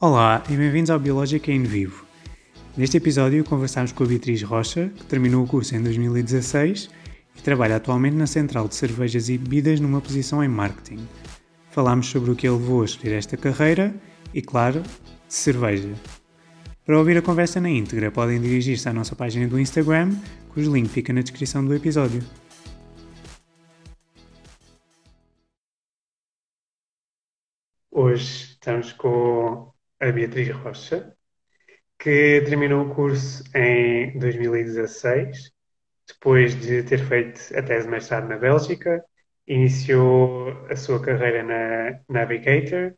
Olá e bem-vindos ao Biológica em Vivo. Neste episódio conversamos com a Beatriz Rocha, que terminou o curso em 2016 e trabalha atualmente na Central de Cervejas e Bebidas numa posição em marketing. Falámos sobre o que a levou a escolher esta carreira e, claro, de cerveja. Para ouvir a conversa na íntegra, podem dirigir-se à nossa página do Instagram, cujo link fica na descrição do episódio. Hoje estamos com a Beatriz Rocha, que terminou o curso em 2016, depois de ter feito a tese de mestrado na Bélgica, iniciou a sua carreira na Navigator.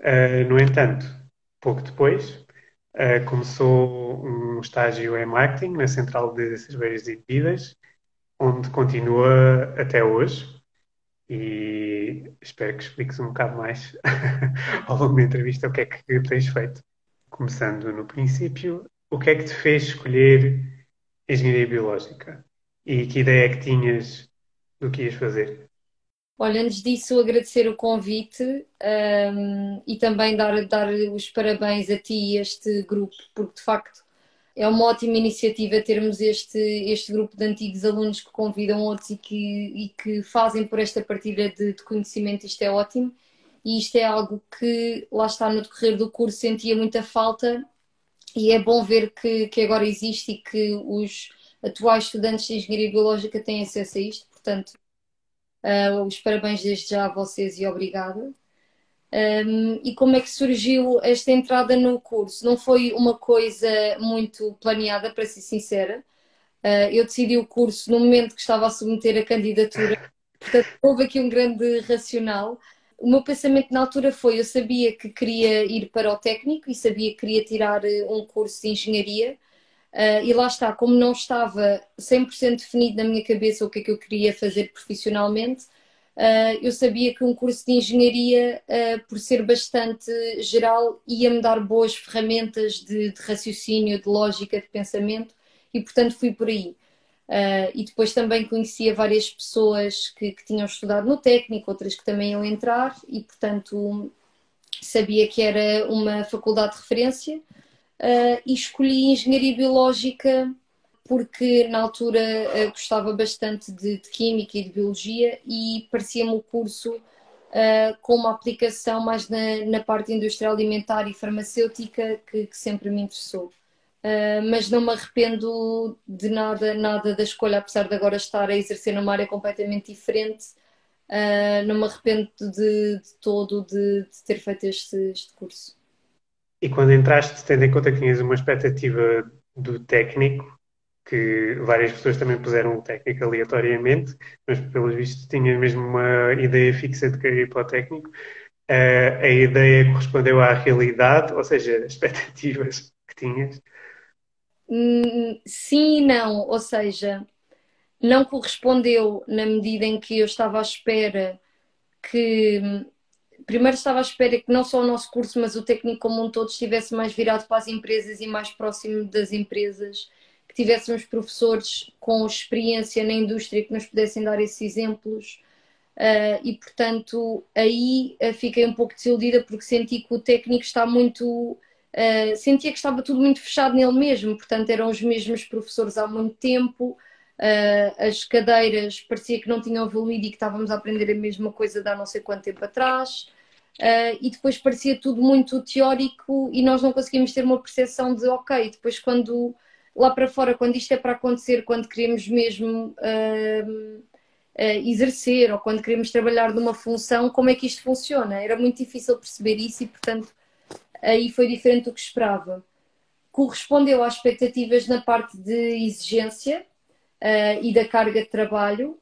Uh, no entanto, pouco depois, uh, começou um estágio em marketing na Central de Cervejas e Bebidas, onde continua até hoje e espero que expliques um bocado mais ao longo da entrevista o que é que tens feito. Começando no princípio, o que é que te fez escolher engenharia biológica e que ideia é que tinhas do que ias fazer? Olha, antes disso, agradecer o convite um, e também dar, dar os parabéns a ti e a este grupo, porque de facto é uma ótima iniciativa termos este, este grupo de antigos alunos que convidam outros e que, e que fazem por esta partilha de, de, conhecimento. Isto é ótimo e isto é algo que lá está no decorrer do curso sentia muita falta e é bom ver que, que agora existe e que os atuais estudantes de Engenharia Biológica têm acesso a isto. Portanto, uh, os parabéns desde já a vocês e obrigada. Um, e como é que surgiu esta entrada no curso? Não foi uma coisa muito planeada, para ser sincera. Uh, eu decidi o curso no momento que estava a submeter a candidatura, portanto, houve aqui um grande racional. O meu pensamento na altura foi: eu sabia que queria ir para o técnico e sabia que queria tirar eh, um curso de engenharia. Uh, e lá está, como não estava 100% definido na minha cabeça o que é que eu queria fazer profissionalmente, Uh, eu sabia que um curso de engenharia, uh, por ser bastante geral, ia-me dar boas ferramentas de, de, raciocínio, de lógica, de pensamento, e portanto fui por aí. Uh, e depois também conhecia várias pessoas que, que, tinham estudado no técnico, outras que também iam entrar, e portanto sabia que era uma faculdade de referência, e escolhi engenharia biológica porque na altura uh, gostava bastante de, de, Química e de Biologia e parecia-me o curso uh, com uma aplicação mais na, na, parte industrial alimentar e farmacêutica que, que sempre me interessou. Uh, mas não me arrependo de nada, nada da escolha, apesar de agora estar a exercer numa área completamente diferente. não me arrependo de, de todo de, de, ter feito este, este curso. E quando entraste, tendo em conta que tinhas uma expectativa do técnico, que várias pessoas também puseram o técnico aleatoriamente, mas pelos vistos tinha mesmo uma ideia fixa de querer para o técnico. Uh, a ideia correspondeu à realidade, ou seja, as expectativas que tinhas? Hum, sim e não, ou seja, não correspondeu na medida em que eu estava à espera que. Primeiro estava à espera que não só o nosso curso, mas o técnico como um todo estivesse mais virado para as empresas e mais próximo das empresas tivéssemos professores com experiência na indústria que nos pudessem dar esses exemplos. Uh, e portanto aí uh, fiquei um pouco desiludida porque senti que o técnico está muito uh, sentia que estava tudo muito fechado nele mesmo, portanto eram os mesmos professores há muito tempo, as cadeiras parecia que não tinham evoluído e que estávamos a aprender a mesma coisa de há não sei quanto tempo atrás. e depois parecia tudo muito teórico e nós não conseguimos ter uma percepção de ok, depois quando lá para fora, quando isto é para acontecer, quando queremos mesmo uh, uh, exercer ou quando queremos trabalhar numa função, como é que isto funciona? Era muito difícil perceber isso e, portanto, aí foi diferente do que esperava. Correspondeu às expectativas na parte de exigência uh, e da carga de trabalho.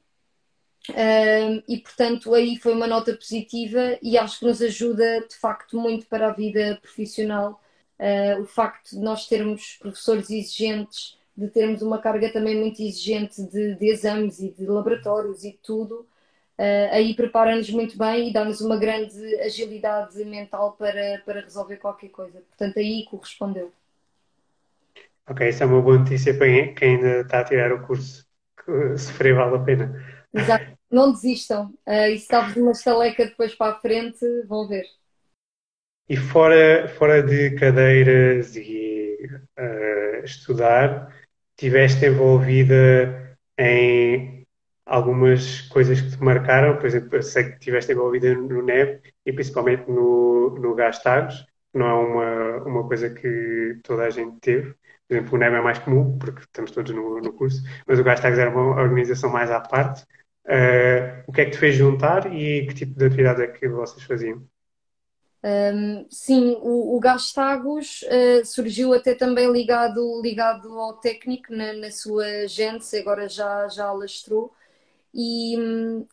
e portanto aí foi uma nota positiva e acho que nos ajuda de facto muito para a vida profissional Uh, o facto de nós termos professores exigentes, de termos uma carga também muito exigente de, de exames e de laboratórios e tudo, uh, aí prepara-nos muito bem e dá-nos uma grande agilidade mental para, para resolver qualquer coisa. Portanto, aí correspondeu. Ok, isso é uma boa notícia para quem ainda está a tirar o curso, que sofrer vale a pena. Exato, não desistam. Uh, e se está uma estaleca depois para a frente, vão ver. E fora, fora de cadeiras e uh, estudar, tiveste envolvida em algumas coisas que te marcaram, por exemplo, eu sei que estiveste envolvida no NEB e principalmente no, no Gastagos, não é uma, uma coisa que toda a gente teve. Por exemplo, o NEB é mais comum, porque estamos todos no, no curso, mas o Gastagos era uma organização mais à parte. Uh, o que é que te fez juntar e que tipo de atividade é que vocês faziam? Um, sim, o, o Gastagos uh, surgiu até também ligado, ligado ao técnico na, na sua gênese, agora já, já alastrou, e,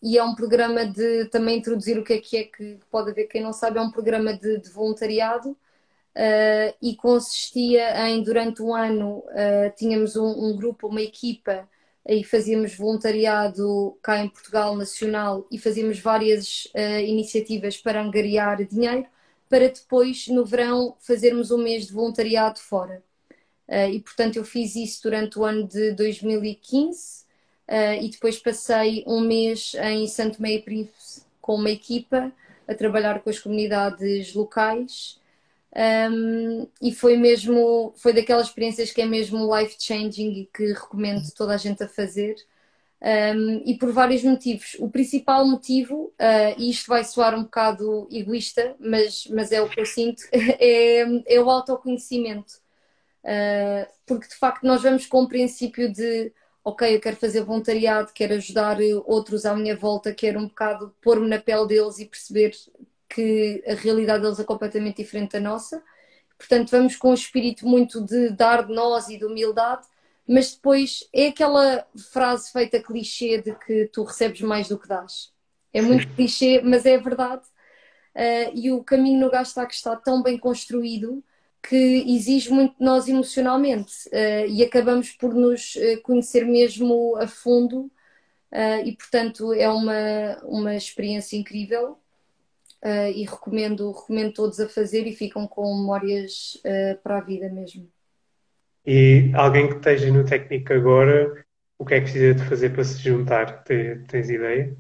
e, é um programa de também introduzir o que é que é que pode haver. Quem não sabe, é um programa de, de voluntariado uh, e consistia em durante um ano uh, tínhamos um, um, grupo, uma equipa e fazíamos voluntariado cá em Portugal Nacional e fazíamos várias iniciativas para angariar dinheiro para depois, no verão, fazermos um mês de voluntariado fora. Uh, e, portanto, eu fiz isso durante o ano de 2015 uh, e depois passei um mês em Santo Meio Príncipe com uma equipa a trabalhar com as comunidades locais. Um, e foi mesmo, foi daquelas experiências que é mesmo life changing e que recomendo toda a gente a fazer um, e por vários motivos. O principal motivo, uh, e isto vai soar um bocado egoísta, mas, mas é o que eu sinto, é, é o autoconhecimento. Uh, porque de facto nós vamos com o princípio de ok, eu quero fazer voluntariado, quero ajudar outros à minha volta, quero um bocado pôr-me na pele deles e perceber que a realidade deles é completamente diferente da nossa. Portanto, vamos com um espírito muito de dar de nós e de humildade, mas depois é aquela frase feita clichê de que tu recebes mais do que dás. É muito clichê, mas é verdade. Uh, e o caminho no Gastac está tão bem construído que exige muito de nós emocionalmente uh, e acabamos por nos uh, conhecer mesmo a fundo e portanto é uma, uma experiência incrível e recomendo, recomendo todos a fazer e ficam com memórias para a vida mesmo. E alguém que esteja no técnico agora, o que é que precisa de fazer para se juntar? Tens ideia?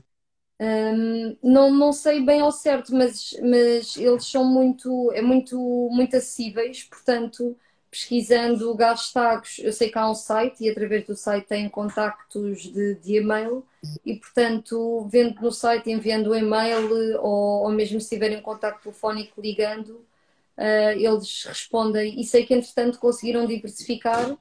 Um, não, não sei bem ao certo, mas, mas eles são muito, é muito, muito acessíveis, portanto, pesquisando Gastagos, eu sei que há um site e através do site têm contactos de, de e-mail e, portanto, vendo no site, enviando o e-mail ou, ou mesmo se tiverem contacto telefónico ligando, uh, eles respondem e sei que entretanto conseguiram diversificar uh,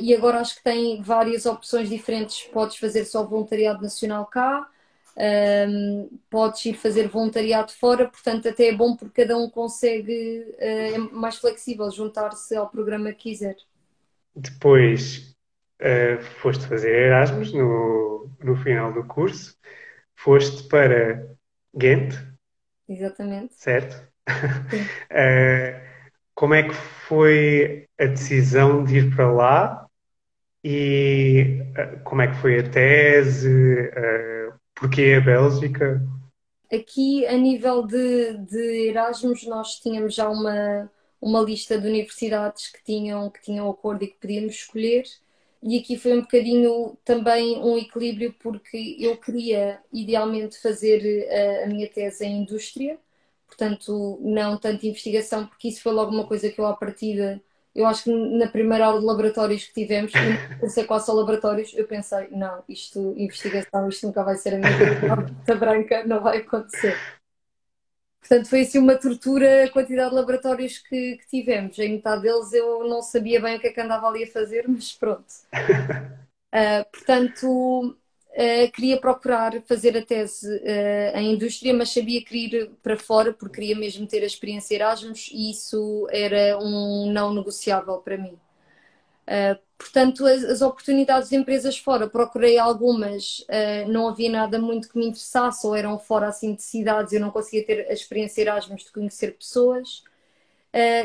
e agora acho que têm várias opções diferentes. Podes fazer só voluntariado nacional cá, um, ehm, podes ir fazer voluntariado fora, portanto até é bom porque cada um consegue, uh, é mais flexível, juntar-se ao programa que quiser. Depois uh, foste fazer Erasmus no, no final do curso, foste para Ghent. Exatamente. Certo? Uh, como é que foi a decisão de ir para lá e uh, como é que foi a tese? Uh, porquê a Bélgica? Aqui, a nível de, de Erasmus, nós tínhamos já uma, uma lista de universidades que tinham, que tinham acordo e que podíamos escolher. E aqui foi um bocadinho também um equilíbrio, porque eu queria idealmente fazer a, a minha tese em indústria, portanto, não tanto investigação, porque isso foi logo uma coisa que eu, à partida, eu acho que na primeira aula de laboratórios que tivemos, pensei quase só laboratórios, eu pensei, não, isto, investigação, isto nunca vai ser a minha coisa branca, não vai acontecer. Portanto, foi assim uma tortura a quantidade de laboratórios que, que, tivemos. Em metade deles eu não sabia bem o que é que andava ali a fazer, mas pronto. Uh, portanto, Uh, queria procurar fazer a tese uh, em indústria, mas sabia que ir para fora porque queria mesmo ter a experiência Erasmus e isso era um não negociável para mim. Uh, portanto, as, as, oportunidades de empresas fora, procurei algumas, não havia nada muito que me interessasse ou eram fora assim de cidades, eu não conseguia ter a experiência Erasmus de conhecer pessoas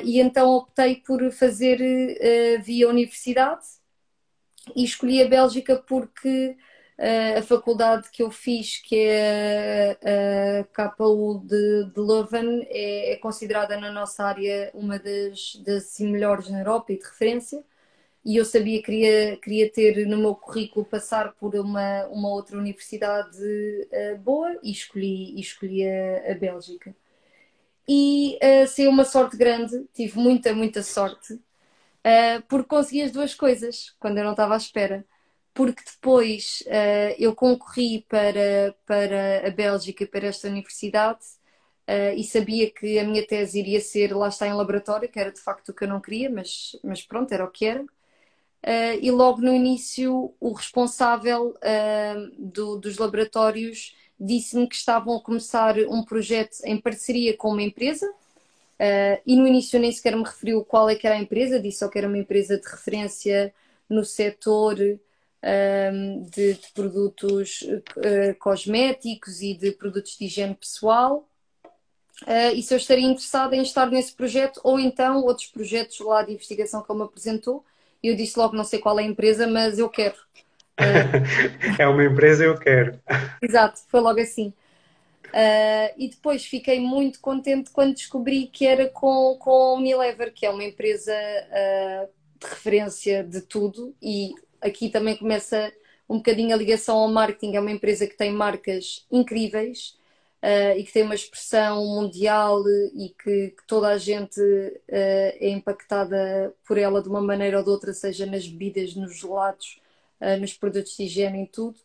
e então optei por fazer via universidade e escolhi a Bélgica porque a faculdade que eu fiz, que é a KU de, de Leuven, é, é, considerada na nossa área uma das, das melhores na Europa e de referência. E eu sabia que queria, queria ter no meu currículo passar por uma, uma outra universidade uh, boa e escolhi, e escolhi a, a Bélgica. e uh, saiu uma sorte grande, tive muita, muita sorte, uh, porque consegui as duas coisas quando eu não estava à espera. Porque depois uh, eu concorri para, para a Bélgica, para esta universidade, uh, e sabia que a minha tese iria ser lá está em laboratório, que era de facto o que eu não queria, mas, mas pronto, era o que era. Uh, e logo no início, o responsável do, dos laboratórios disse-me que estavam a começar um projeto em parceria com uma empresa. Uh, e no início nem sequer me referiu qual é que era a empresa, disse só que era uma empresa de referência no setor um, de, de, produtos uh, cosméticos e de produtos de higiene pessoal. Uh, e se eu estaria interessada em estar nesse projeto ou então outros projetos lá de investigação que ele me apresentou. Eu disse logo, não sei qual é a empresa, mas eu quero. Uh, é uma empresa, eu quero. Exato, foi logo assim. Uh, e depois fiquei muito contente quando descobri que era com, com a Unilever, que é uma empresa de referência de tudo, e aqui também começa um bocadinho a ligação ao marketing. É uma empresa que tem marcas incríveis uh, e que tem uma expressão mundial e que, que toda a gente uh, é impactada por ela de uma maneira ou de outra, seja nas bebidas, nos gelados, uh, nos produtos de higiene, em tudo.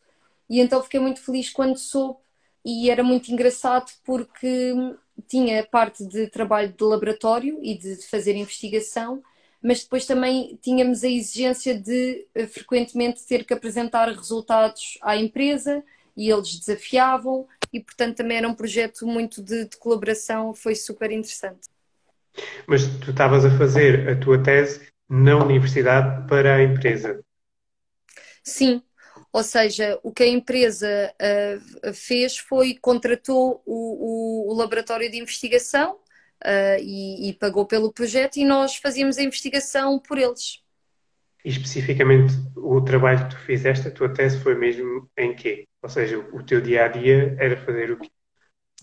E então fiquei muito feliz quando soube e era muito engraçado porque tinha parte de trabalho de laboratório e de fazer investigação mas depois também tínhamos a exigência de uh, frequentemente ter que apresentar resultados à empresa e eles desafiavam e portanto também era um projeto muito de, de colaboração, foi super interessante. Mas tu estavas a fazer a tua tese na universidade para a empresa? Sim, ou seja, o que a empresa uh, fez foi contratou o, o, o laboratório de investigação uh, e, e, pagou pelo projeto e nós fazíamos a investigação por eles. E especificamente o trabalho que tu fizeste, a tua tese foi mesmo em quê? Ou seja, o teu dia a dia era fazer o quê?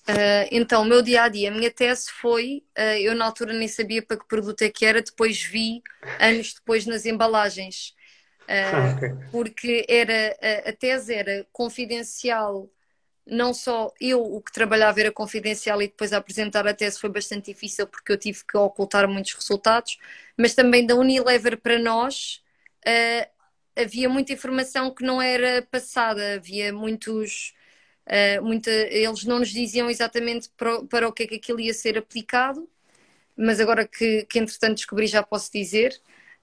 Uh, então, o meu dia a dia, a minha tese foi, uh, eu na altura nem sabia para que produto é que era, depois vi, anos depois, nas embalagens. Uh, ah, okay. Porque era, a, a tese era confidencial não só eu, o que trabalhava era confidencial e depois a apresentar a tese foi bastante difícil porque eu tive que ocultar muitos resultados, mas também da Unilever para nós uh, havia muita informação que não era passada, havia muitos. Uh, muita, eles não nos diziam exatamente para, para, o que é que aquilo ia ser aplicado, mas agora que, que entretanto descobri já posso dizer.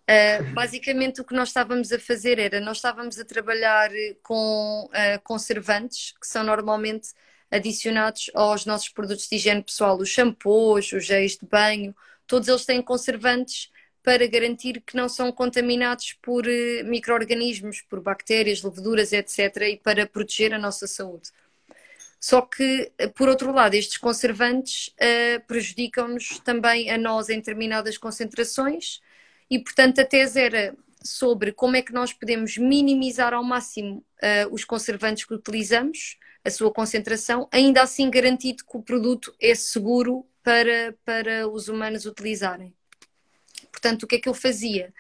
Uh, basicamente o que nós estávamos a fazer era, nós estávamos a trabalhar com uh, conservantes que são normalmente adicionados aos nossos produtos de higiene pessoal, os shampoos, os géis de banho, todos eles têm conservantes para garantir que não são contaminados por uh, micro-organismos, por bactérias, leveduras, etc., e para proteger a nossa saúde. Só que, por outro lado, estes conservantes prejudicam-nos também a nós em determinadas concentrações, e, portanto, a tese era sobre como é que nós podemos minimizar ao máximo uh, os conservantes que utilizamos, a sua concentração, ainda assim garantido que o produto é seguro para, para os humanos utilizarem. Portanto, o que é que eu fazia?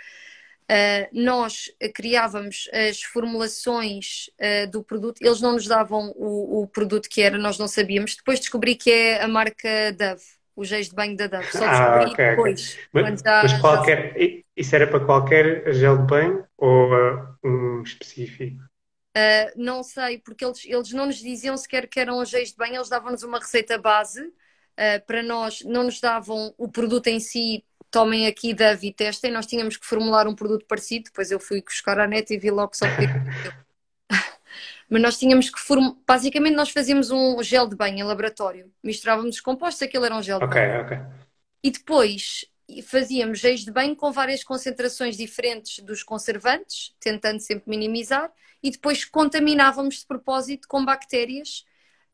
Uh, nós criávamos as formulações uh, do produto, eles não nos davam o, o, produto que era, nós não sabíamos. Depois descobri que é a marca Dove os géis de banho da Dove. Só ah, okay, depois. Okay. Mas, já, mas, qualquer, já... isso era para qualquer gel de banho ou uh, um específico? Uh, não sei, porque eles, eles não nos diziam sequer que eram os géis de banho, eles davam-nos uma receita base uh, para nós, não nos davam o produto em si, tomem aqui da e testem, nós tínhamos que formular um produto parecido, depois eu fui buscar a net e vi logo só que mas nós tínhamos que formar. Basicamente, nós fazíamos um gel de banho em laboratório, misturávamos os compostos, aquilo era um gel de okay, banho. Ok, E depois fazíamos géis de banho com várias concentrações diferentes dos conservantes, tentando sempre minimizar, e depois contaminávamos de propósito com bactérias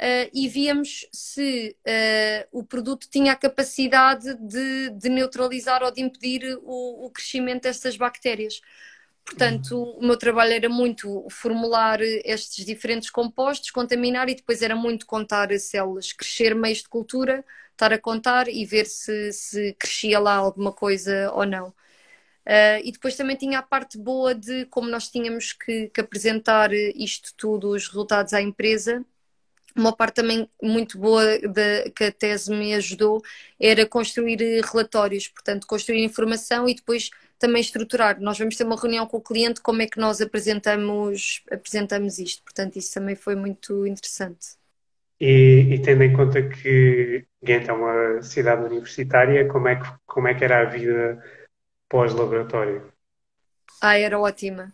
uh, e víamos se uh, o produto tinha a capacidade de, de neutralizar ou de impedir o, o crescimento destas bactérias. Portanto, o meu trabalho era muito formular estes diferentes compostos, contaminar e depois era muito contar as células, crescer meios de cultura, estar a contar e ver se, se crescia lá alguma coisa ou não. Uh, e depois também tinha a parte boa de como nós tínhamos que, que, apresentar isto tudo, os resultados à empresa, uma parte também muito boa de, que a tese me ajudou era construir relatórios, portanto, construir informação e depois também estruturar. Nós vamos ter uma reunião com o cliente, como é que nós apresentamos, apresentamos isto. Portanto, isso também foi muito interessante. E, e tendo em conta que Ghent é uma cidade universitária, como é que, como é que era a vida pós-laboratório? Ah, era ótima.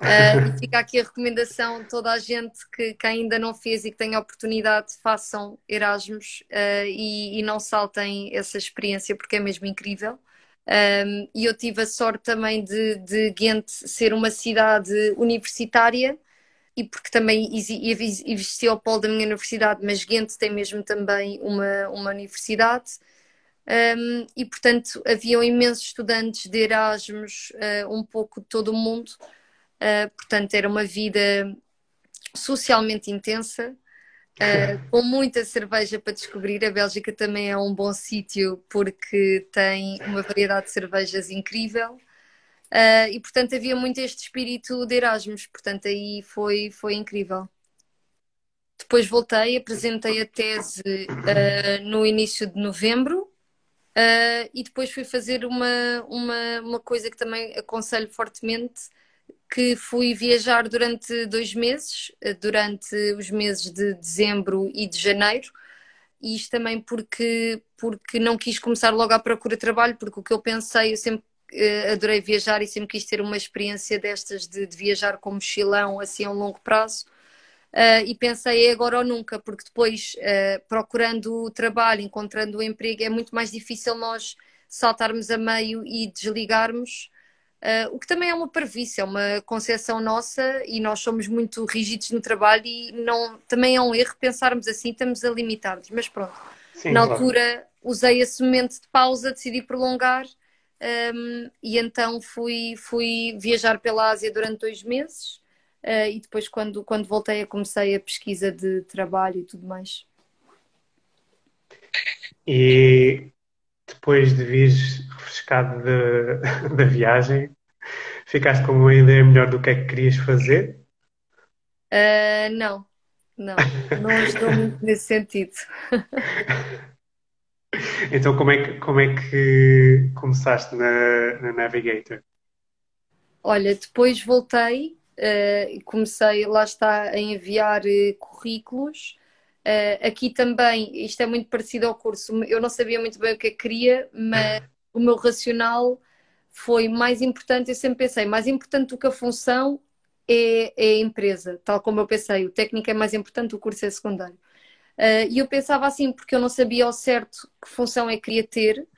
Uh, fica aqui a recomendação, toda a gente que, que, ainda não fez e que tenha oportunidade, façam Erasmus uh, e, e, não saltem essa experiência porque é mesmo incrível. Um, e eu tive a sorte também de, de Ghent ser uma cidade universitária e porque também existia o polo da minha universidade, mas Ghent tem mesmo também uma, uma universidade. Um, e portanto haviam imensos estudantes de Erasmus, uh, um pouco de todo o mundo, Uh, portanto, era uma vida socialmente intensa, uh, com muita cerveja para descobrir. A Bélgica também é um bom sítio porque tem uma variedade de cervejas incrível. Uh, e portanto havia muito este espírito de Erasmus, portanto aí foi, foi incrível. Depois voltei, apresentei a tese no início de novembro e depois fui fazer uma, uma, uma coisa que também aconselho fortemente, que fui viajar durante dois meses, eh, durante os meses de dezembro e de janeiro, e isto também porque, porque não quis começar logo à procura de trabalho, porque o que eu pensei, eu sempre uh, adorei viajar e sempre quis ter uma experiência destas de, de viajar com mochilão assim a um longo prazo. Uh, e pensei é agora ou nunca, porque depois uh, procurando trabalho, encontrando o emprego, é muito mais difícil nós saltarmos a meio e desligarmos Uh, o que também é uma parvice, é uma concepção nossa e nós somos muito rígidos no trabalho e não, também é um erro pensarmos assim, estamos a limitar-nos. Mas pronto, Sim, na claro. altura usei esse momento de pausa, decidi prolongar um, e então fui, fui viajar pela Ásia durante dois meses uh, e depois quando, quando voltei comecei a pesquisa de trabalho e tudo mais. E depois de vires refrescado da viagem, ficaste com uma ideia melhor do que é que querias fazer? Uh, não, não, não estou muito nesse sentido. então, como é que, como é que começaste na, na Navigator? Olha, depois voltei e uh, comecei, lá está, a enviar uh, currículos Uh, aqui também, isto é muito parecido ao curso, eu não sabia muito bem o que é que queria, mas o meu racional foi mais importante. Eu sempre pensei, mais importante do que a função é, é a empresa, tal como eu pensei, o técnico é mais importante, o curso é secundário. Uh, e eu pensava assim, porque eu não sabia ao certo que função é que queria ter.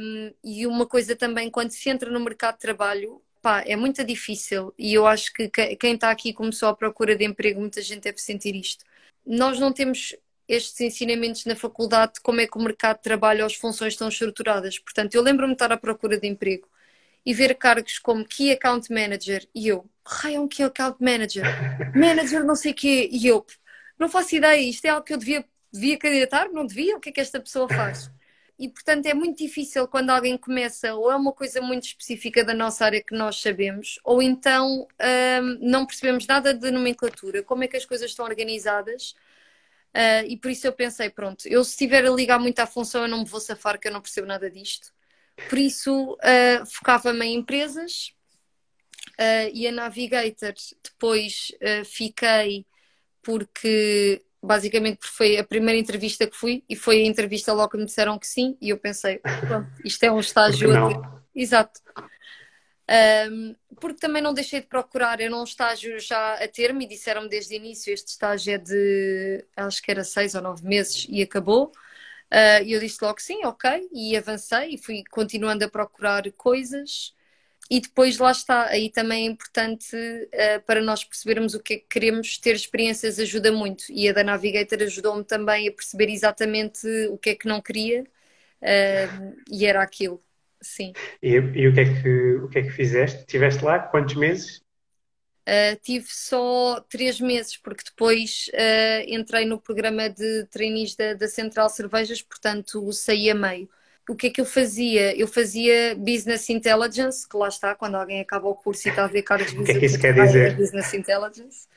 Um, e uma coisa também, quando se entra no mercado de trabalho, pá, é muito difícil. E eu acho que quem está aqui começou à procura de emprego, muita gente deve sentir isto nós não temos estes ensinamentos na faculdade de como é que o mercado de trabalho as funções estão estruturadas. Portanto, eu lembro-me de estar à procura de emprego e ver cargos como Key Account Manager e eu, raio é um Key Account Manager, Manager não sei o quê, e eu, não faço ideia, isto é algo que eu devia, devia candidatar? Não devia? O que é que esta pessoa faz? E, portanto, é muito difícil quando alguém começa, ou é uma coisa muito específica da nossa área que nós sabemos, ou então hum, não percebemos nada de nomenclatura, como é que as coisas estão organizadas. Uh, e por isso eu pensei, pronto, eu se estiver a ligar muito à função, eu não me vou safar, que eu não percebo nada disto. Por isso, uh, focava-me em empresas uh, e a Navigator depois fiquei porque basicamente porque foi a primeira entrevista que fui e foi a entrevista logo que me disseram que sim e eu pensei, pronto, isto é um estágio exato. Um, porque também não deixei de procurar era um estágio já a termo e disseram-me desde o início este estágio é de acho que era seis ou nove meses e acabou. Uh, e eu disse logo sim, ok. E avancei e fui continuando a procurar coisas e depois lá está, aí também é importante uh, para nós percebermos o que é que queremos, ter experiências ajuda muito. E a da Navigator ajudou-me também a perceber exatamente o que é que não queria uh, e era aquilo, sim. E, e, o, que é que, o que é que fizeste? Estiveste lá quantos meses? Uh, tive só três meses, porque depois entrei no programa de trainees da, da Central Cervejas, portanto saí a meio o que é que eu fazia? Eu fazia Business Intelligence, que lá está, quando alguém acaba o curso e está a ver caras de O que é que isso quer dizer? Business Intelligence.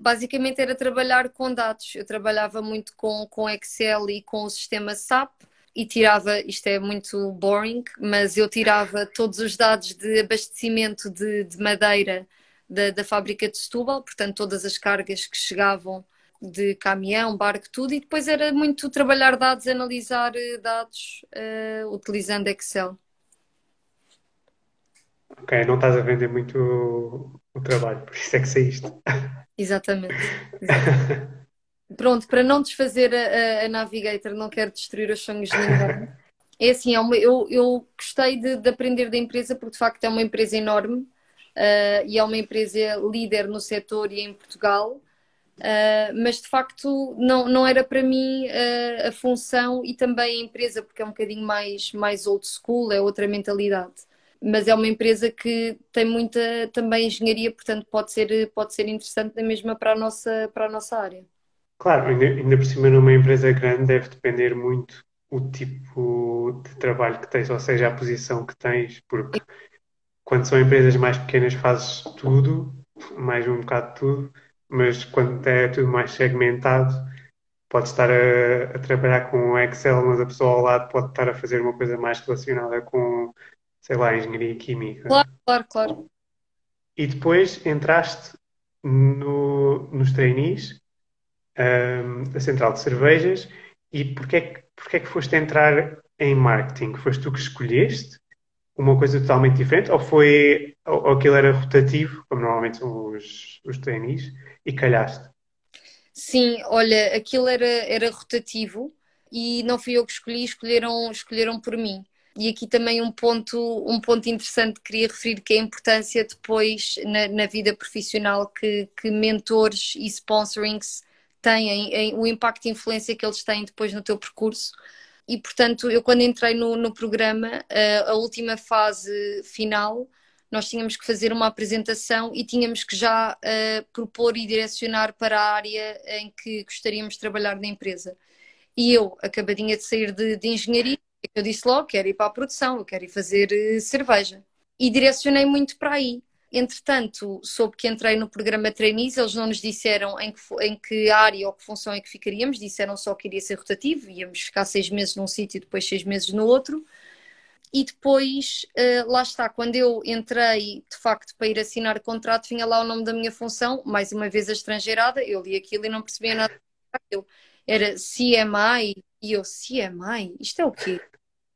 basicamente era trabalhar com dados. Eu trabalhava muito com, com Excel e com o sistema SAP e tirava, isto é muito boring, mas eu tirava todos os dados de abastecimento de, de madeira da, da fábrica de Setúbal, portanto, todas as cargas que chegavam de caminhão, barco, tudo, e depois era muito trabalhar dados, analisar eh, dados uh, utilizando Excel. Ok, não estás a vender muito o, o trabalho, por isso é que saíste. Exatamente. Exatamente. Pronto, para não desfazer a, a, Navigator, não quero destruir os sonhos de ninguém. É assim, é uma, eu, eu gostei de, de, aprender da empresa porque de facto é uma empresa enorme uh, e é uma empresa líder no setor e em Portugal. Uh, mas de facto não, não era para mim uh, a função e também a empresa, porque é um bocadinho mais, mais old school, é outra mentalidade. Mas é uma empresa que tem muita também engenharia, portanto pode ser, pode ser interessante na mesma para a nossa, para a nossa área. Claro, ainda, ainda por cima numa empresa grande deve depender muito o tipo de trabalho que tens, ou seja, a posição que tens, porque quando são empresas mais pequenas fazes tudo, mais um bocado tudo, mas quando é tudo mais segmentado, pode estar a, a, trabalhar com Excel, mas a pessoa ao lado pode estar a fazer uma coisa mais relacionada com, sei lá, engenharia química. Claro, claro, claro. E depois entraste no, nos trainees um, da Central de Cervejas e porquê é porquê é que foste entrar em marketing? Foste tu que escolheste? Uma coisa totalmente diferente? Ou foi ou, ou aquilo era rotativo, como normalmente são os, os trainees, e calhaste? Sim, olha, aquilo era, era rotativo e não fui eu que escolhi, escolheram, escolheram por mim. E aqui também um ponto, um ponto interessante que queria referir, que é a importância depois na, na vida profissional que, que mentores e sponsorings têm, o impacto e influência que eles têm depois no teu percurso e portanto eu quando entrei no, no programa, a, a última fase final, nós tínhamos que fazer uma apresentação e tínhamos que já uh, propor e direcionar para a área em que gostaríamos de trabalhar na empresa. E eu, acabadinha de sair de, de engenharia, eu disse logo, quero ir para a produção, eu quero ir fazer uh, cerveja. E direcionei muito para aí. Entretanto, soube que entrei no programa Trainees, eles não nos disseram em que, em que área ou que função é que ficaríamos, disseram só que iria ser rotativo, íamos ficar seis meses num sítio e depois seis meses no outro. E depois, uh, lá está, quando eu entrei de facto para ir assinar contrato, vinha lá o nome da minha função, mais uma vez a estrangeirada, eu li aquilo e não percebia nada. Era CMI, e eu, CMI? Isto é o quê?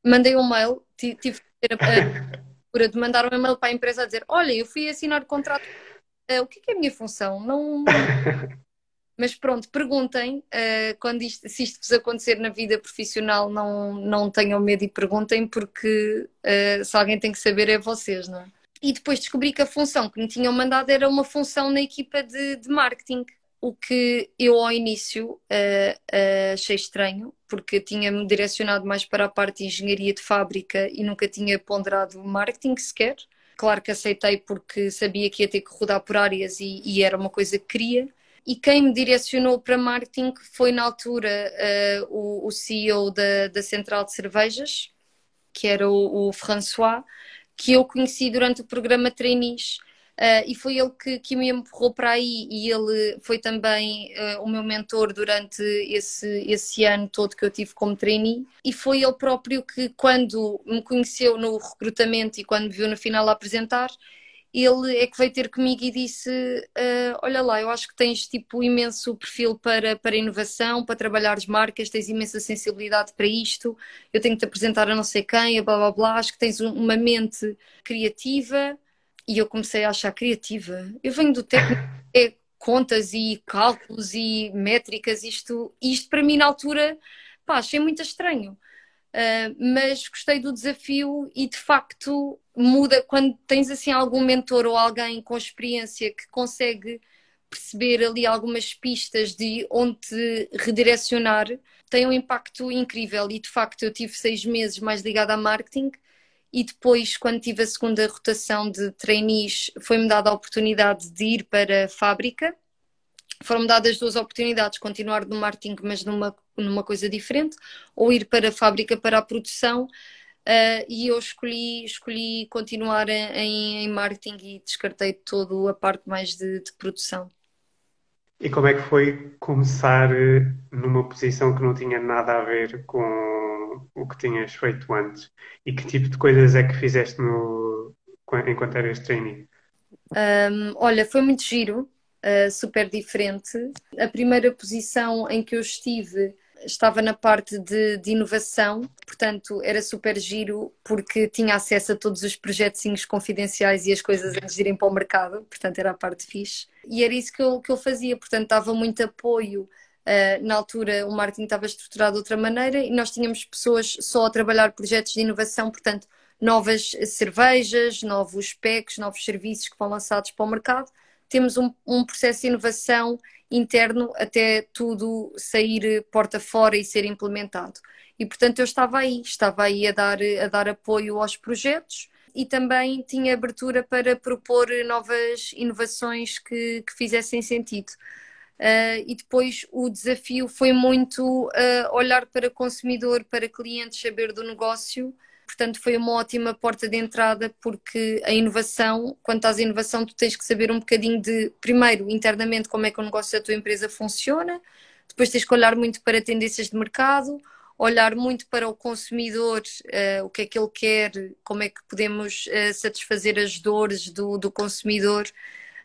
Mandei um mail, tive que ter a procura de mandar um e-mail para a empresa a dizer: Olha, eu fui assinar o contrato, uh, o que é, que é a minha função? Não. Mas pronto, perguntem uh, quando isto, se isto vos acontecer na vida profissional, não, não tenham medo e perguntem, porque uh, se alguém tem que saber é vocês, não é? E depois descobri que a função que me tinham mandado era uma função na equipa de, de marketing o que eu ao início uh, uh, achei estranho, porque tinha-me direcionado mais para a parte de engenharia de fábrica e nunca tinha ponderado marketing sequer. Claro que aceitei porque sabia que ia ter que rodar por áreas e, e era uma coisa que queria. E quem me direcionou para marketing foi na altura uh, o, o, CEO da, da Central de Cervejas, que era o, o François, que eu conheci durante o programa Trainees Uh, e foi ele que, que me empurrou para aí e ele foi também uh, o meu mentor durante esse, esse ano todo que eu tive como trainee. E foi ele próprio que quando me conheceu no recrutamento e quando me viu no final apresentar ele é que veio ter comigo e disse uh, olha lá, eu acho que tens tipo imenso perfil para, para inovação, para trabalhar as marcas, tens imensa sensibilidade para isto, eu tenho que te apresentar a não sei quem, blá blá blá, acho que tens uma mente criativa e eu comecei a achar criativa. Eu venho do técnico, é contas e cálculos e métricas, isto, isto para mim na altura, pá, achei muito estranho. Uh, mas gostei do desafio e de facto muda quando tens assim algum mentor ou alguém com experiência que consegue perceber ali algumas pistas de onde te redirecionar, tem um impacto incrível e de facto eu tive seis meses mais ligada a marketing e depois, quando tive a segunda rotação de trainees, foi-me dada a oportunidade de ir para a fábrica. Foram-me dadas duas oportunidades, continuar no marketing, mas numa, numa coisa diferente, ou ir para a fábrica para a produção. Uh, e eu escolhi, escolhi continuar em, em marketing e descartei toda a parte mais de, de produção. E como é que foi começar eh, numa posição que não tinha nada a ver com o que tinhas feito antes? E que tipo de coisas é que fizeste no, enquanto eras trainee? Um, olha, foi muito giro, uh, super diferente. A primeira posição em que eu estive estava na parte de, de, inovação, portanto era super giro porque tinha acesso a todos os projetinhos confidenciais e as coisas antes de irem para o mercado, portanto era a parte fixe. E era isso que eu, que eu fazia, portanto dava muito apoio. Uh, na altura o marketing estava estruturado de outra maneira e nós tínhamos pessoas só a trabalhar projetos de inovação, portanto novas cervejas, novos packs, novos serviços que vão lançados para o mercado. Temos um, um processo de inovação interno até tudo sair porta fora e ser implementado. E portanto eu estava aí, estava aí a dar, a dar apoio aos projetos e também tinha abertura para propor novas inovações que, que fizessem sentido. Uh, e depois o desafio foi muito uh, olhar para consumidor, para clientes, saber do negócio portanto foi uma ótima porta de entrada porque a inovação, quando estás em inovação, tu tens que saber um bocadinho de, primeiro, internamente como é que o negócio da tua empresa funciona, depois tens que olhar muito para tendências de mercado, olhar muito para o consumidor, uh, o que é que ele quer, como é que podemos satisfazer as dores do, do consumidor.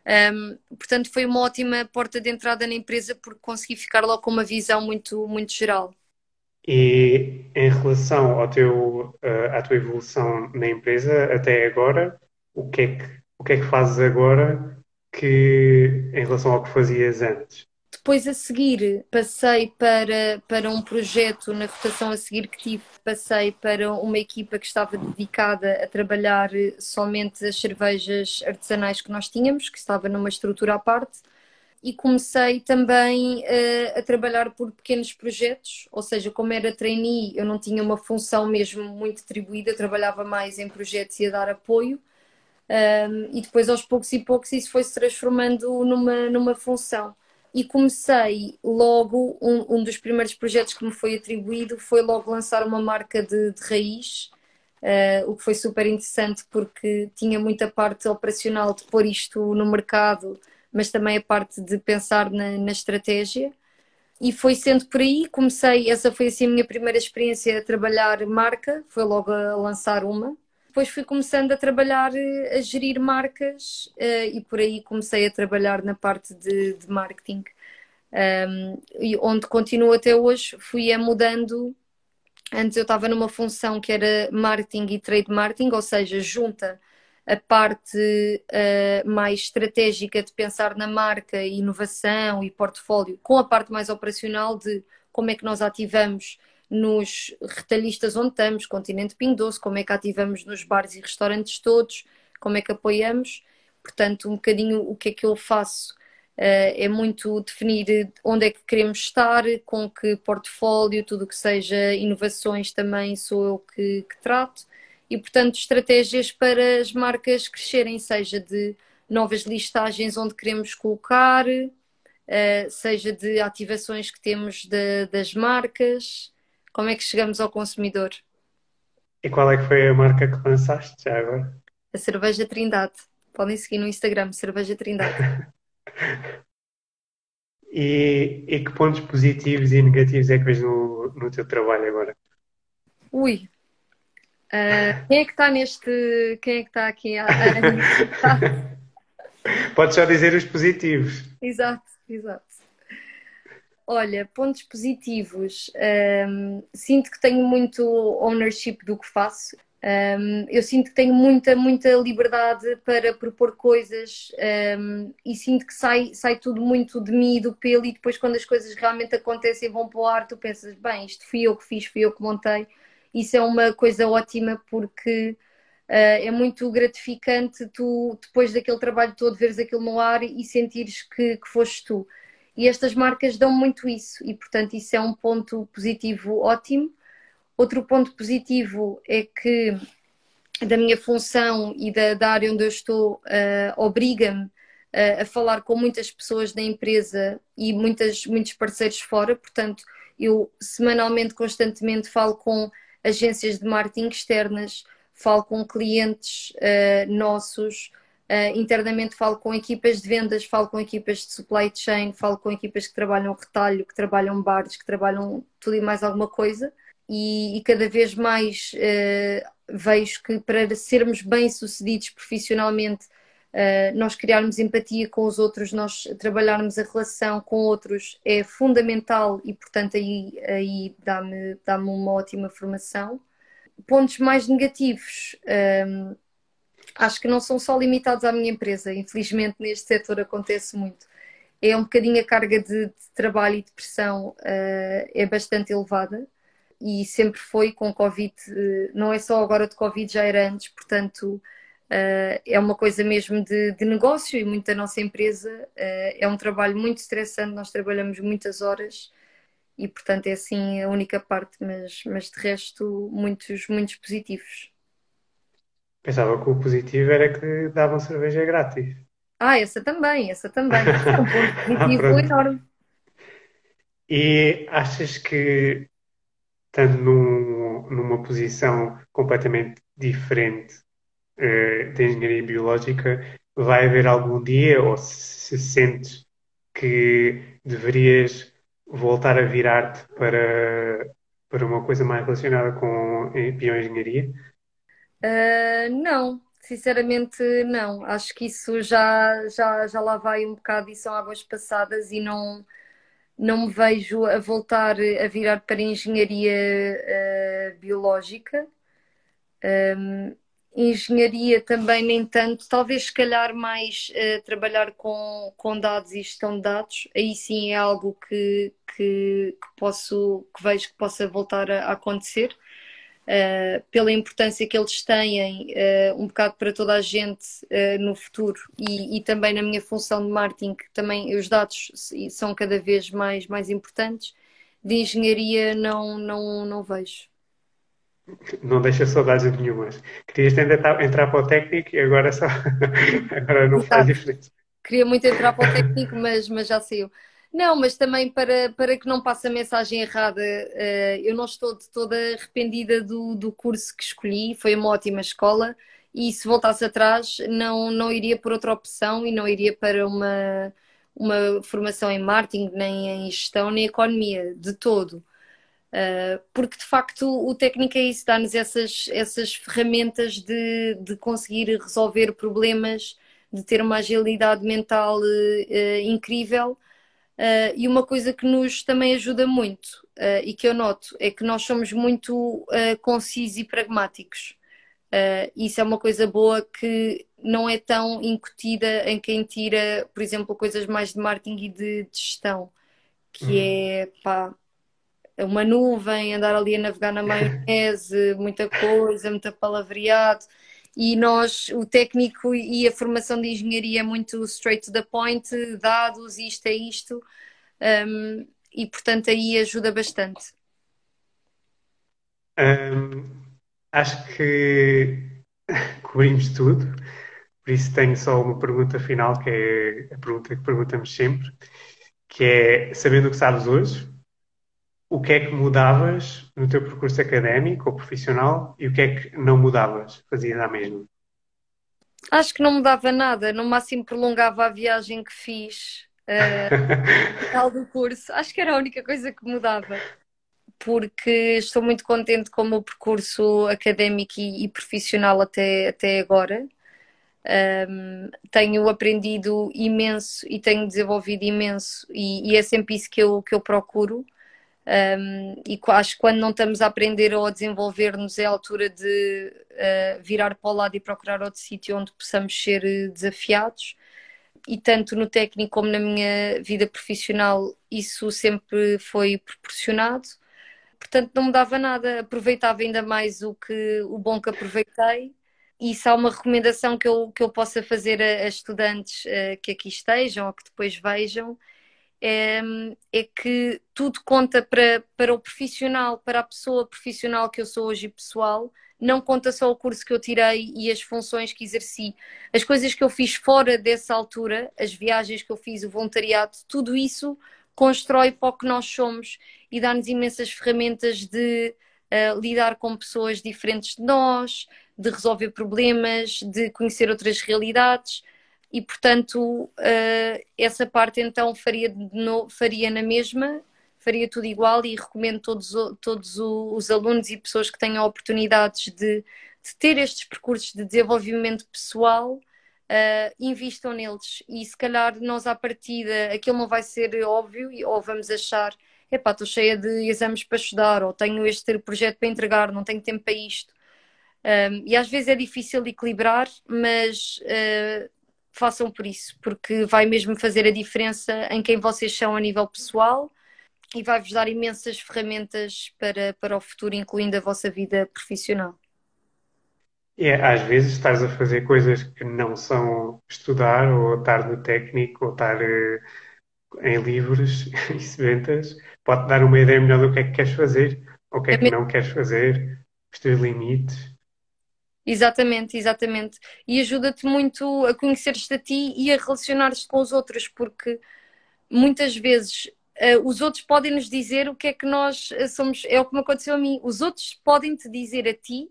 Um, portanto, foi uma ótima porta de entrada na empresa porque consegui ficar lá com uma visão muito, muito geral. E em relação ao teu, uh, à tua evolução na empresa até agora, o que é que, o que, é que fazes agora que, em relação ao que fazias antes? Depois a seguir passei para, para um projeto na rotação a seguir que tive, passei para uma equipa que estava dedicada a trabalhar somente as cervejas artesanais que nós tínhamos, que estava numa estrutura à parte e comecei também uh, a trabalhar por pequenos projetos, ou seja, como era trainee, eu não tinha uma função mesmo muito atribuída, trabalhava mais em projetos e a dar apoio. Um, e depois, aos poucos e poucos, isso foi se transformando numa, numa função. E comecei logo, um, um dos primeiros projetos que me foi atribuído foi logo lançar uma marca de, de raiz, uh, o que foi super interessante porque tinha muita parte operacional de pôr isto no mercado mas também a parte de pensar na, na estratégia. E foi sendo por aí, comecei, essa foi assim a minha primeira experiência a trabalhar marca, foi logo a lançar uma. Depois fui começando a trabalhar, a gerir marcas uh, e por aí comecei a trabalhar na parte de, de marketing. Onde continuo até hoje, fui a mudando. Antes eu estava numa função que era marketing e trade marketing, ou seja, junta a parte uh, mais estratégica de pensar na marca, inovação e portfólio, com a parte mais operacional de como é que nós ativamos nos retalhistas onde estamos, Continente Pingo Doce, como é que ativamos nos bares e restaurantes todos, como é que apoiamos. Portanto, um bocadinho o que é que eu faço uh, é muito definir onde é que queremos estar, com que portfólio, tudo o que seja inovações também sou eu que, que trato e, portanto, estratégias para as marcas crescerem, seja de novas listagens onde queremos colocar, uh, seja de ativações que temos de, das marcas, como é que chegamos ao consumidor. E qual é que foi a marca que lançaste já agora? A Cerveja Trindade. Podem seguir no Instagram, Cerveja Trindade. e, e, que pontos positivos e negativos é que vês no, no teu trabalho agora? Ui, Uh, quem é que está neste. Quem é que está aqui? Pode só dizer os positivos. Exato, exato. Olha, pontos positivos. Um, sinto que tenho muito ownership do que faço. Um, eu sinto que tenho muita, muita liberdade para propor coisas um, e sinto que sai, sai tudo muito de mim e do pelo. E depois, quando as coisas realmente acontecem e vão para o ar, tu pensas: bem, isto fui eu que fiz, fui eu que montei isso é uma coisa ótima porque uh, é muito gratificante tu, depois daquele trabalho todo, veres aquilo no ar e sentires que, que foste tu. E estas marcas dão muito isso, e portanto isso é um ponto positivo ótimo. Outro ponto positivo é que da minha função e da, da área onde eu estou uh, obriga-me uh, a falar com muitas pessoas da empresa e muitas, muitos parceiros fora, portanto eu semanalmente, constantemente falo com agências de marketing externas, falo com clientes uh, nossos, Uh, internamente falo com equipas de vendas, falo com equipas de supply chain, falo com equipas que trabalham retalho, que trabalham bares, que trabalham tudo e mais alguma coisa. E, e cada vez mais uh, vejo que para sermos bem-sucedidos profissionalmente, uh, nós criarmos empatia com os outros, nós trabalharmos a relação com outros é fundamental e, portanto, aí, aí dá-me dá uma ótima formação. Pontos mais negativos acho que não são só limitados à minha empresa. Infelizmente, neste setor acontece muito. É um bocadinho a carga de, de trabalho e de pressão uh, é bastante elevada e sempre foi com Covid, uh, não é só agora de Covid, já era antes, portanto, uh, é uma coisa mesmo de, de, negócio e muito da nossa empresa. é um trabalho muito estressante, nós trabalhamos muitas horas e, portanto, é assim a única parte, mas, mas de resto, muitos, muitos positivos. Pensava que o positivo era que davam cerveja grátis. Ah, essa também, essa também. É um ponto positivo ah, enorme. E achas que, estando num, numa posição completamente diferente uh, da engenharia biológica, vai haver algum dia, ou se, se sentes que deverias voltar a virar-te para, para uma coisa mais relacionada com bioengenharia? Uh, não, sinceramente não. Acho que isso já, já, já lá vai um bocado e são águas passadas e não, não me vejo a voltar a virar para a engenharia uh, biológica. Um, engenharia também nem tanto, talvez se calhar mais uh, trabalhar com, com dados e gestão de dados, aí sim é algo que, que, que posso, que vejo que possa voltar a, a acontecer uh, pela importância que eles têm uh, um bocado para toda a gente uh, no futuro e, e, também na minha função de marketing, também os dados são cada vez mais, mais importantes. De engenharia não, não, não vejo. Não deixa saudades nenhumas. Querias tentar entrar para o técnico e agora só agora não Exato. faz diferença. Queria muito entrar para o técnico, mas, mas já saiu. Não, mas também para, para que não passe a mensagem errada, uh, eu não estou de toda arrependida do, do curso que escolhi, foi uma ótima escola e se voltasse atrás não, não iria por outra opção e não iria para uma, uma formação em marketing, nem em gestão, nem economia, de todo. Uh, porque de facto o técnico é isso, dá-nos essas, essas ferramentas de, de conseguir resolver problemas, de ter uma agilidade mental uh, incrível Uh, e uma coisa que nos também ajuda muito uh, e que eu noto é que nós somos muito uh, concisos e pragmáticos. isso é uma coisa boa que não é tão incutida em quem tira, por exemplo, coisas mais de marketing e de, de gestão, que uhum. é pá, uma nuvem, andar ali a navegar na maionese, muita coisa, muito palavreado. E nós, o técnico e a formação de engenharia é muito straight to the point, dados, isto é isto, um, e portanto aí ajuda bastante. Um, acho que cobrimos tudo, por isso tenho só uma pergunta final, que é a pergunta que perguntamos sempre, que é, sabendo o que sabes hoje, o que é que mudavas no teu percurso académico ou profissional e o que é que não mudavas? Fazias a mesma? Acho que não mudava nada, no máximo prolongava a viagem que fiz uh, do curso. Acho que era a única coisa que mudava, porque estou muito contente com o meu percurso académico e, e profissional até, até agora. Um, tenho aprendido imenso e tenho desenvolvido imenso, e, e é sempre isso que eu, que eu procuro. E acho que quando não estamos a aprender ou a desenvolver-nos é a altura de uh, virar para o lado e procurar outro sítio onde possamos ser eh, desafiados. E tanto no técnico como na minha vida profissional, isso sempre foi proporcionado. Portanto, não mudava nada, aproveitava ainda mais o, que, o bom que aproveitei. E se há uma recomendação que eu, que eu possa fazer a, a estudantes uh, que aqui estejam ou que depois vejam, é, é, que tudo conta para, para o profissional, para a pessoa profissional que eu sou hoje pessoal, não conta só o curso que eu tirei e as funções que exerci. As coisas que eu fiz fora dessa altura, as viagens que eu fiz, o voluntariado, tudo isso constrói para o que nós somos e dá-nos imensas ferramentas de uh, lidar com pessoas diferentes de nós, de resolver problemas, de conhecer outras realidades e, portanto, uh, essa parte então faria, no, faria na mesma, faria tudo igual e recomendo todos, todos os alunos e pessoas que tenham oportunidades de, de ter estes percursos de desenvolvimento pessoal, uh, invistam neles e se calhar nós à partida aquilo não vai ser óbvio ou vamos achar epá, estou cheia de exames para estudar ou tenho este projeto para entregar, não tenho tempo para isto. Um, e às vezes é difícil equilibrar, mas uh, façam por isso, porque vai mesmo fazer a diferença em quem vocês são a nível pessoal e vai-vos dar imensas ferramentas para, para o futuro, incluindo a vossa vida profissional. É, às vezes estás a fazer coisas que não são estudar, ou estar no técnico, ou estar uh, em livros e sementas, pode dar uma ideia melhor do que é que queres fazer, ou o que é, é que não queres fazer, os teus limites. Exatamente, exatamente. E ajuda-te muito a conhecer-te a ti e a relacionar-te com os outros, porque muitas vezes uh, os outros podem nos dizer o que é que nós eh, somos. É o que me aconteceu a mim. Os outros podem te dizer a ti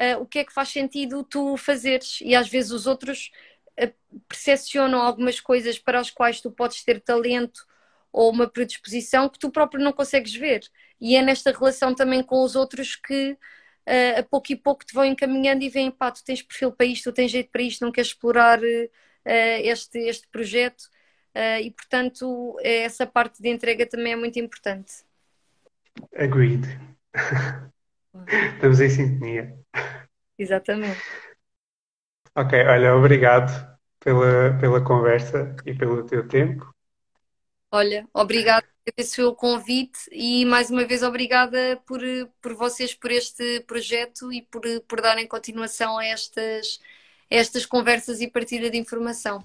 uh, o que é que faz sentido tu fazeres, e às vezes os outros uh, percepcionam algumas coisas para as quais tu podes ter talento ou uma predisposição que tu próprio não consegues ver. E é nesta relação também com os outros que uh, a pouco e pouco te vão encaminhando e veem, pá, tu tens perfil para isto, tu tens jeito para isto, não queres explorar uh, este, este projeto. Uh, e, portanto, essa parte de entrega também é muito importante. Agreed. Estamos em sintonia. Exatamente. Ok, olha, obrigado pela, pela conversa e pelo teu tempo. Olha, obrigado agradeço o convite e mais uma vez obrigada por, por vocês por este projeto e por, por darem continuação a estas, a estas conversas e partilha de informação.